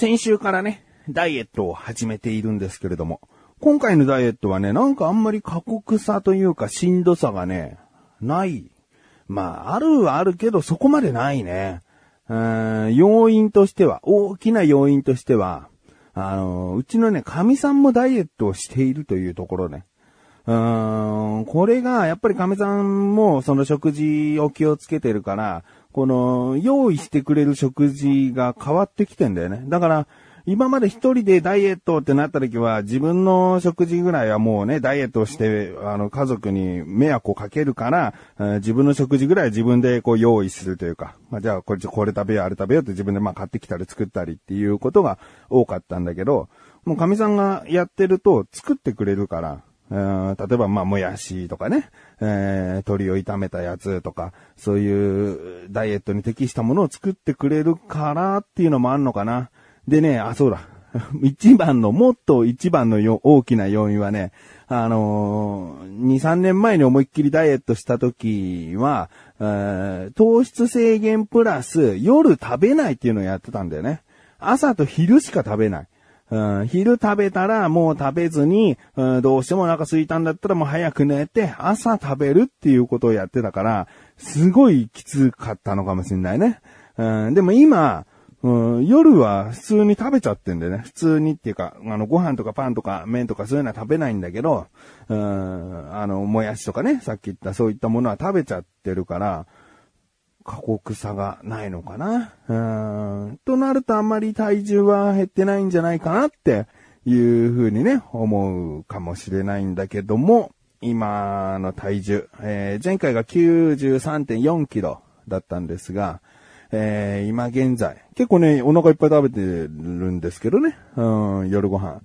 先週からね、ダイエットを始めているんですけれども、今回のダイエットはね、なんかあんまり過酷さというかしんどさがね、ない。まあ、あるはあるけど、そこまでないね。うーん、要因としては、大きな要因としては、あの、うちのね、神さんもダイエットをしているというところね。うーん、これが、やっぱり亀さんもその食事を気をつけてるから、この、用意してくれる食事が変わってきてんだよね。だから、今まで一人でダイエットってなった時は、自分の食事ぐらいはもうね、ダイエットして、あの、家族に迷惑をかけるからえ、自分の食事ぐらいは自分でこう用意するというか、まあ、じゃあこれ、これ食べよう、あれ食べようって自分でまあ買ってきたり作ったりっていうことが多かったんだけど、もう神さんがやってると作ってくれるから、例えば、まあ、もやしとかね、えー、鶏を炒めたやつとか、そういうダイエットに適したものを作ってくれるからっていうのもあんのかな。でね、あ、そうだ。一番の、もっと一番のよ大きな要因はね、あのー、2、3年前に思いっきりダイエットした時は、えー、糖質制限プラス夜食べないっていうのをやってたんだよね。朝と昼しか食べない。うん、昼食べたらもう食べずに、うん、どうしてもお腹空いたんだったらもう早く寝て、朝食べるっていうことをやってたから、すごいきつかったのかもしれないね。うん、でも今、うん、夜は普通に食べちゃってんだよね。普通にっていうか、あの、ご飯とかパンとか麺とかそういうのは食べないんだけど、うん、あの、もやしとかね、さっき言ったそういったものは食べちゃってるから、過酷さがないのかな。うーん、となるとあんまり体重は減ってないんじゃないかなっていうふうにね、思うかもしれないんだけども、今の体重、えー、前回が93.4キロだったんですが、えー、今現在、結構ね、お腹いっぱい食べてるんですけどね、うん、夜ご飯。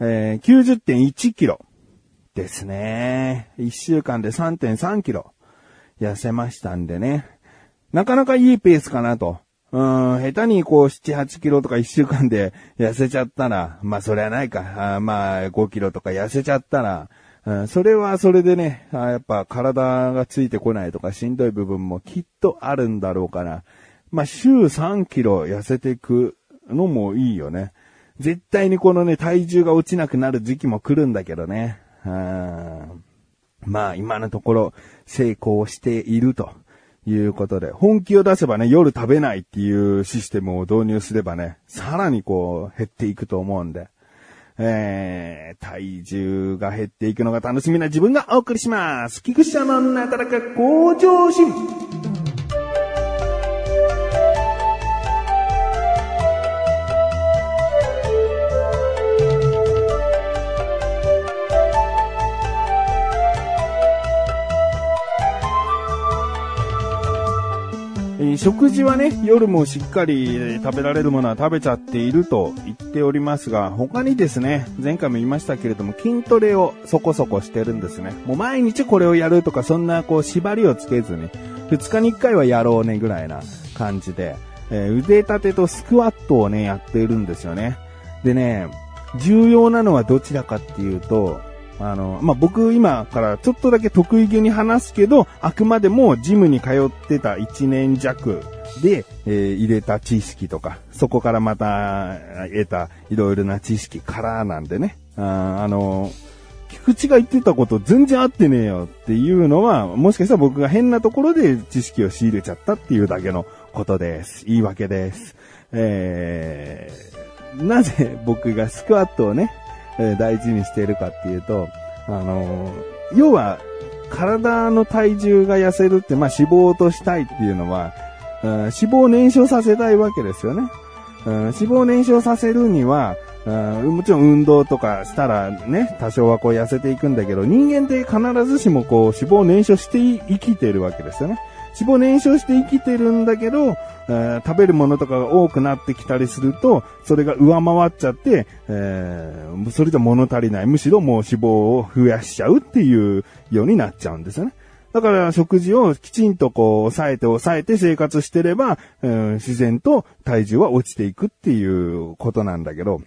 えー、90.1キロですね。1週間で3.3キロ痩せましたんでね。なかなかいいペースかなと。うん、下手にこう7、8キロとか1週間で痩せちゃったら、まあそれはないか。あまあ5キロとか痩せちゃったら、うん、それはそれでねあ、やっぱ体がついてこないとかしんどい部分もきっとあるんだろうから。まあ、週3キロ痩せていくのもいいよね。絶対にこのね、体重が落ちなくなる時期も来るんだけどね。うんまあ、今のところ成功しているということで、本気を出せばね、夜食べないっていうシステムを導入すればね、さらにこう、減っていくと思うんで、えー、体重が減っていくのが楽しみな自分がお送りします。菊池のなだらか向上心。食事はね、夜もしっかり食べられるものは食べちゃっていると言っておりますが、他にですね、前回も言いましたけれども、筋トレをそこそこしてるんですね。もう毎日これをやるとか、そんなこう縛りをつけずに、2日に1回はやろうねぐらいな感じで、えー、腕立てとスクワットをね、やっているんですよね。でね、重要なのはどちらかっていうと、あの、まあ、僕今からちょっとだけ得意げに話すけど、あくまでもジムに通ってた1年弱で、えー、入れた知識とか、そこからまた得たいろいろな知識からなんでね。ああの、菊池が言ってたこと全然合ってねえよっていうのは、もしかしたら僕が変なところで知識を仕入れちゃったっていうだけのことです。言い訳です。えー、なぜ僕がスクワットをね、え大事にしているかっていうと、あの要は、体の体重が痩せるって、まあ脂肪を落としたいっていうのは、うん、脂肪を燃焼させたいわけですよね。うん、脂肪を燃焼させるには、うん、もちろん運動とかしたらね、多少はこう痩せていくんだけど、人間って必ずしもこう脂肪を燃焼して生きてるわけですよね。脂肪燃焼して生きてるんだけど、えー、食べるものとかが多くなってきたりすると、それが上回っちゃって、えー、それじゃ物足りない。むしろもう脂肪を増やしちゃうっていうようになっちゃうんですよね。だから食事をきちんとこう抑えて抑えて生活してれば、えー、自然と体重は落ちていくっていうことなんだけど、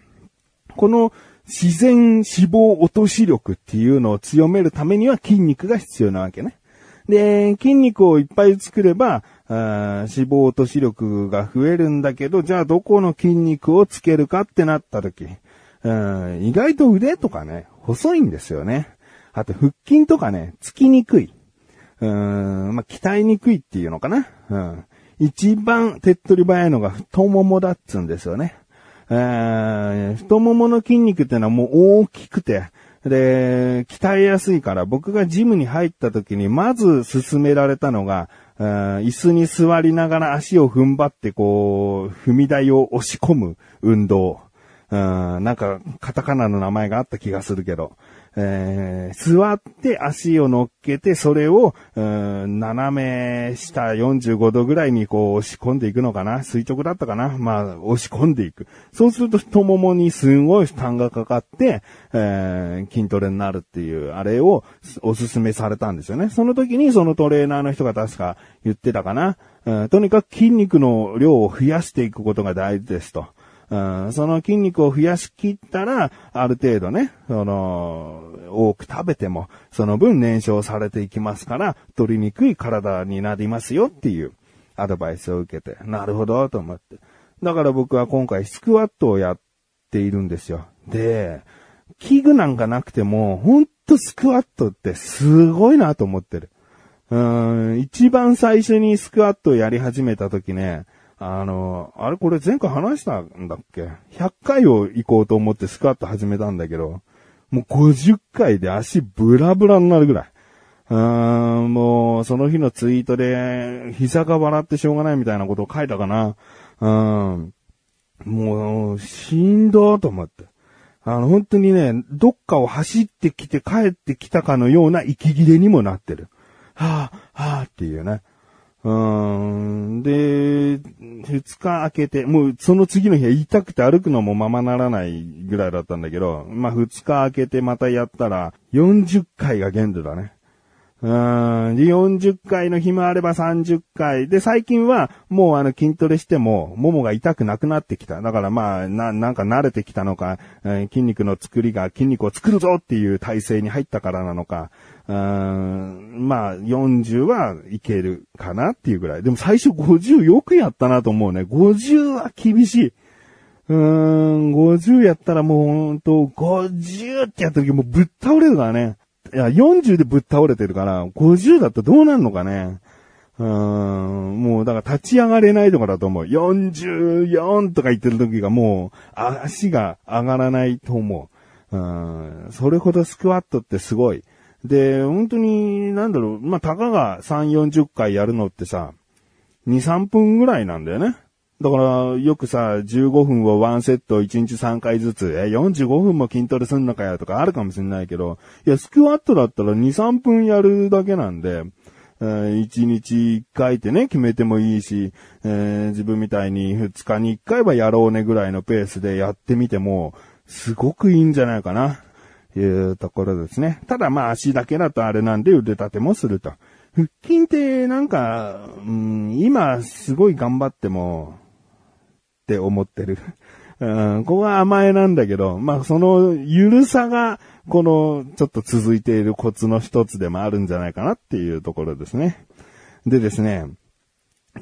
この自然脂肪落とし力っていうのを強めるためには筋肉が必要なわけね。で、筋肉をいっぱい作れば、脂肪と視力が増えるんだけど、じゃあどこの筋肉をつけるかってなった時、意外と腕とかね、細いんですよね。あと腹筋とかね、つきにくい。うん、まあ、鍛えにくいっていうのかな。うん。一番手っ取り早いのが太ももだっつうんですよね。えー、太ももの筋肉ってのはもう大きくて、で、鍛えやすいから僕がジムに入った時にまず勧められたのが、椅子に座りながら足を踏ん張ってこう、踏み台を押し込む運動。うん、なんか、カタカナの名前があった気がするけど。えー、座って足を乗っけて、それを、うん、斜め下45度ぐらいにこう押し込んでいくのかな？垂直だったかな？まあ、押し込んでいく。そうすると太ももにすんごい負担がかかって、えー、筋トレになるっていう、あれをおすすめされたんですよね。その時にそのトレーナーの人が確か言ってたかな？とにかく筋肉の量を増やしていくことが大事ですと。うん、その筋肉を増やしきったら、ある程度ね、その、多く食べても、その分燃焼されていきますから、取りにくい体になりますよっていうアドバイスを受けて、なるほど、と思って。だから僕は今回スクワットをやっているんですよ。で、器具なんかなくても、ほんとスクワットってすごいなと思ってる。うん、一番最初にスクワットをやり始めた時ね、あの、あれこれ前回話したんだっけ ?100 回を行こうと思ってスクワット始めたんだけど、もう50回で足ブラブラになるぐらい。うーん、もう、その日のツイートで、膝が笑ってしょうがないみたいなことを書いたかな。うん。もう、しんどーと思って。あの、本当にね、どっかを走ってきて帰ってきたかのような息切れにもなってる。はぁ、はぁっていうね。うん。で、二日空けて、もうその次の日は痛くて歩くのもままならないぐらいだったんだけど、まあ二日空けてまたやったら、40回が限度だね。うん。40回の日もあれば30回。で、最近はもうあの筋トレしても、ももが痛くなくなってきた。だからまあ、な、なんか慣れてきたのか、えー、筋肉の作りが筋肉を作るぞっていう体勢に入ったからなのか、うん、まあ、40はいけるかなっていうぐらい。でも最初50よくやったなと思うね。50は厳しい。うーん、50やったらもうほんと、50ってやった時もうぶっ倒れるからね。いや、40でぶっ倒れてるから、50だったらどうなんのかね。うーん、もうだから立ち上がれないとかだと思う。44とか言ってる時がもう足が上がらないと思う。うん、それほどスクワットってすごい。で、本当に、なんだろう、まあ、たかが3、40回やるのってさ、2、3分ぐらいなんだよね。だから、よくさ、15分を1セット1日3回ずつ、え、45分も筋トレすんのかよとかあるかもしんないけど、いや、スクワットだったら2、3分やるだけなんで、えー、1日1回ってね、決めてもいいし、えー、自分みたいに2日に1回はやろうねぐらいのペースでやってみても、すごくいいんじゃないかな。いうところですね。ただまあ足だけだとあれなんで腕立てもすると。腹筋ってなんか、うん、今すごい頑張っても、って思ってる。うん、ここは甘えなんだけど、まあそのゆるさが、このちょっと続いているコツの一つでもあるんじゃないかなっていうところですね。でですね、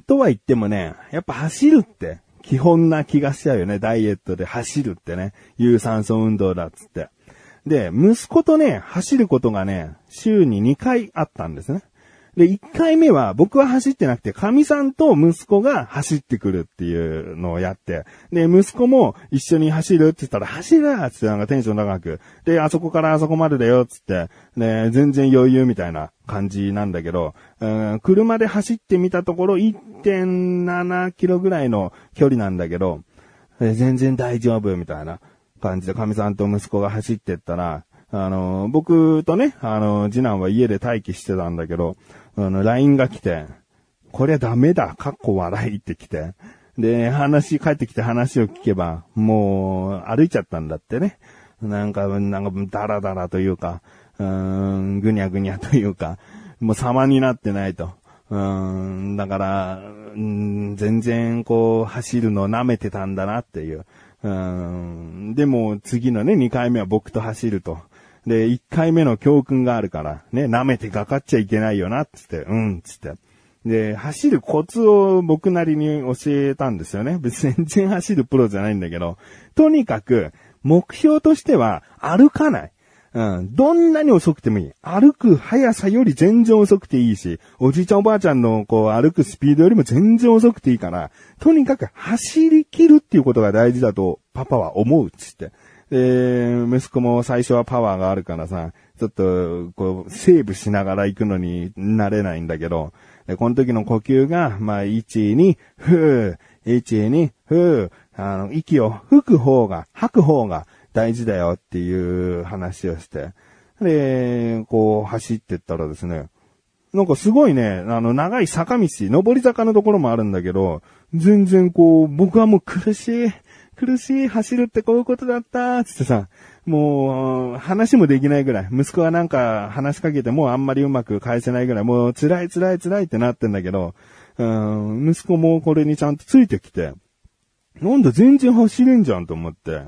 とは言ってもね、やっぱ走るって基本な気がしちゃうよね。ダイエットで走るってね。有酸素運動だっつって。で、息子とね、走ることがね、週に2回あったんですね。で、1回目は僕は走ってなくて、神さんと息子が走ってくるっていうのをやって、で、息子も一緒に走るって言ったら、走るってってなんかテンション高く、で、あそこからあそこまでだよっつって、ね、全然余裕みたいな感じなんだけど、うん、車で走ってみたところ1.7キロぐらいの距離なんだけど、全然大丈夫みたいな。感じで、神さんと息子が走ってったら、あの、僕とね、あの、次男は家で待機してたんだけど、あの、LINE が来て、こりゃダメだ、かっこ笑いって来て、で、話、帰ってきて話を聞けば、もう、歩いちゃったんだってね。なんか、なんか、ダラダラというか、うーん、ぐにゃぐにゃというか、もう様になってないと。うん、だから、うん、全然こう、走るのを舐めてたんだなっていう。うん。でも、次のね、2回目は僕と走ると。で、1回目の教訓があるから、ね、舐めてかかっちゃいけないよな、つって、うん、つって。で、走るコツを僕なりに教えたんですよね。別に全然走るプロじゃないんだけど、とにかく、目標としては歩かない。うん。どんなに遅くてもいい。歩く速さより全然遅くていいし、おじいちゃんおばあちゃんのこう歩くスピードよりも全然遅くていいから、とにかく走り切るっていうことが大事だとパパは思うっつって。で、息子も最初はパワーがあるからさ、ちょっと、こう、セーブしながら行くのになれないんだけど、で、この時の呼吸が、まあ、1、2、ふー、1、2、ふー、あの、息を吹く方が、吐く方が大事だよっていう話をして、で、こう、走ってったらですね、なんかすごいね、あの、長い坂道、上り坂のところもあるんだけど、全然こう、僕はもう苦しい、苦しい、走るってこういうことだった、つってさ、もう、話もできないぐらい、息子はなんか話しかけてもあんまりうまく返せないぐらい、もう辛い辛い辛いってなってんだけど、うん、息子もこれにちゃんとついてきて、なんだ全然走れんじゃんと思って。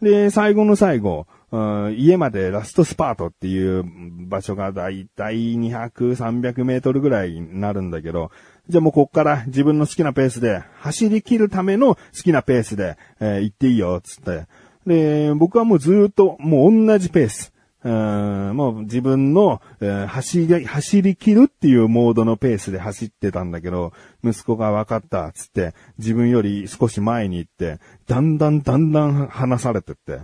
で、最後の最後、うん家までラストスパートっていう場所がだいたい200、300メートルぐらいになるんだけど、じゃあもうこっから自分の好きなペースで、走り切るための好きなペースで、えー、行っていいよ、つって。で、僕はもうずっと、もう同じペース。うんもう自分の、えー、走り、走り切るっていうモードのペースで走ってたんだけど、息子が分かった、つって、自分より少し前に行って、だんだんだんだん離されてって。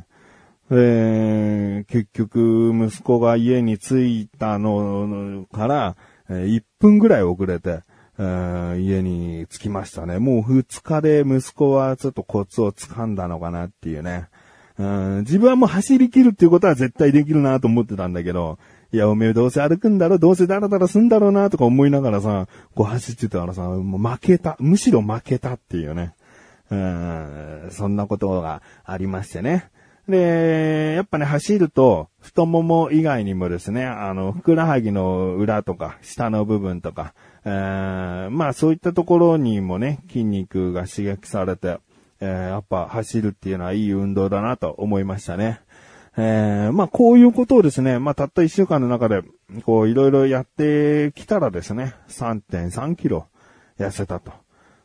えー、結局、息子が家に着いたのから、え、1分ぐらい遅れて、家に着きましたね。もう2日で息子はちょっとコツを掴んだのかなっていうね。自分はもう走り切るっていうことは絶対できるなと思ってたんだけど、いや、おめえどうせ歩くんだろどうせダラダラすんだろうなとか思いながらさ、こう走ってたらさ、もう負けた。むしろ負けたっていうね。うん、そんなことがありましてね。で、やっぱね、走ると、太もも以外にもですね、あの、ふくらはぎの裏とか、下の部分とか、えー、まあそういったところにもね、筋肉が刺激されて、えー、やっぱ走るっていうのはいい運動だなと思いましたね。えー、まあこういうことをですね、まあたった一週間の中で、こういろいろやってきたらですね、3.3キロ痩せたと。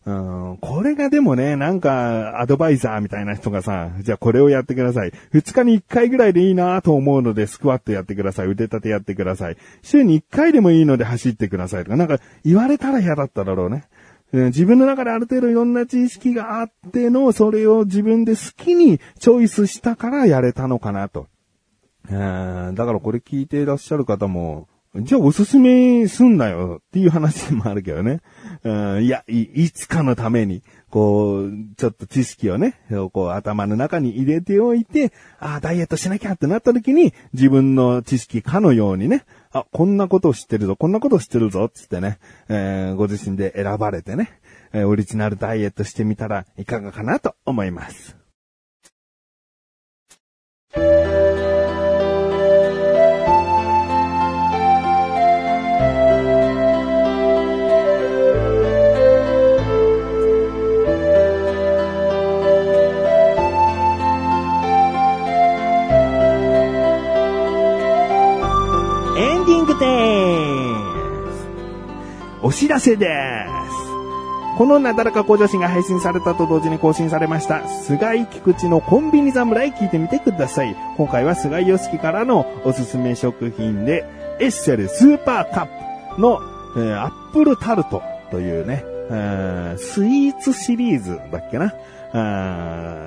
うん、これがでもね、なんか、アドバイザーみたいな人がさ、じゃあこれをやってください。2日に1回ぐらいでいいなと思うので、スクワットやってください。腕立てやってください。週に1回でもいいので走ってくださいとか、なんか言われたら嫌だっただろうね。自分の中である程度いろんな知識があっての、それを自分で好きにチョイスしたからやれたのかなと。だからこれ聞いていらっしゃる方も、じゃあおすすめすんなよっていう話もあるけどね。いやい、いつかのために、こう、ちょっと知識をね、こう頭の中に入れておいて、ああ、ダイエットしなきゃってなった時に、自分の知識かのようにね、あ、こんなことを知ってるぞ、こんなことを知ってるぞ、つってね、えー、ご自身で選ばれてね、えー、オリジナルダイエットしてみたらいかがかなと思います。らせです。このなだらか向上心が配信されたと同時に更新されました、菅井菊池のコンビニ侍聞いてみてください。今回は菅井良樹からのおすすめ食品で、エッセルスーパーカップの、えー、アップルタルトというね、えー、スイーツシリーズだっけな？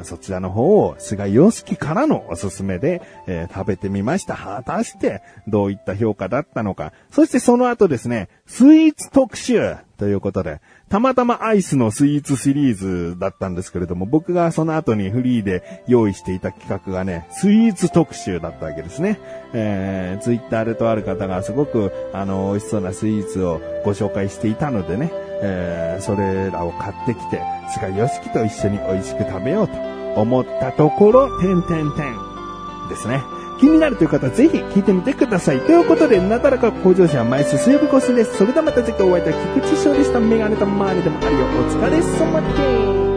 そちらの方を菅洋介からのおすすめで、えー、食べてみました。果たしてどういった評価だったのか。そしてその後ですね、スイーツ特集ということで、たまたまアイスのスイーツシリーズだったんですけれども、僕がその後にフリーで用意していた企画がね、スイーツ特集だったわけですね。えー、ツイッターでとある方がすごく、あの、美味しそうなスイーツをご紹介していたのでね、えー、それらを買ってきて、菅義樹と一緒に美味しく食べようと思ったところ、てんてんてんですね。気になるという方はぜひ聞いてみてください。ということで、なだらか向上心は毎週水曜日越しです。それではまた次回お会いいたい菊池翔でした。メガネと周りでもあるよ。お疲れ様です。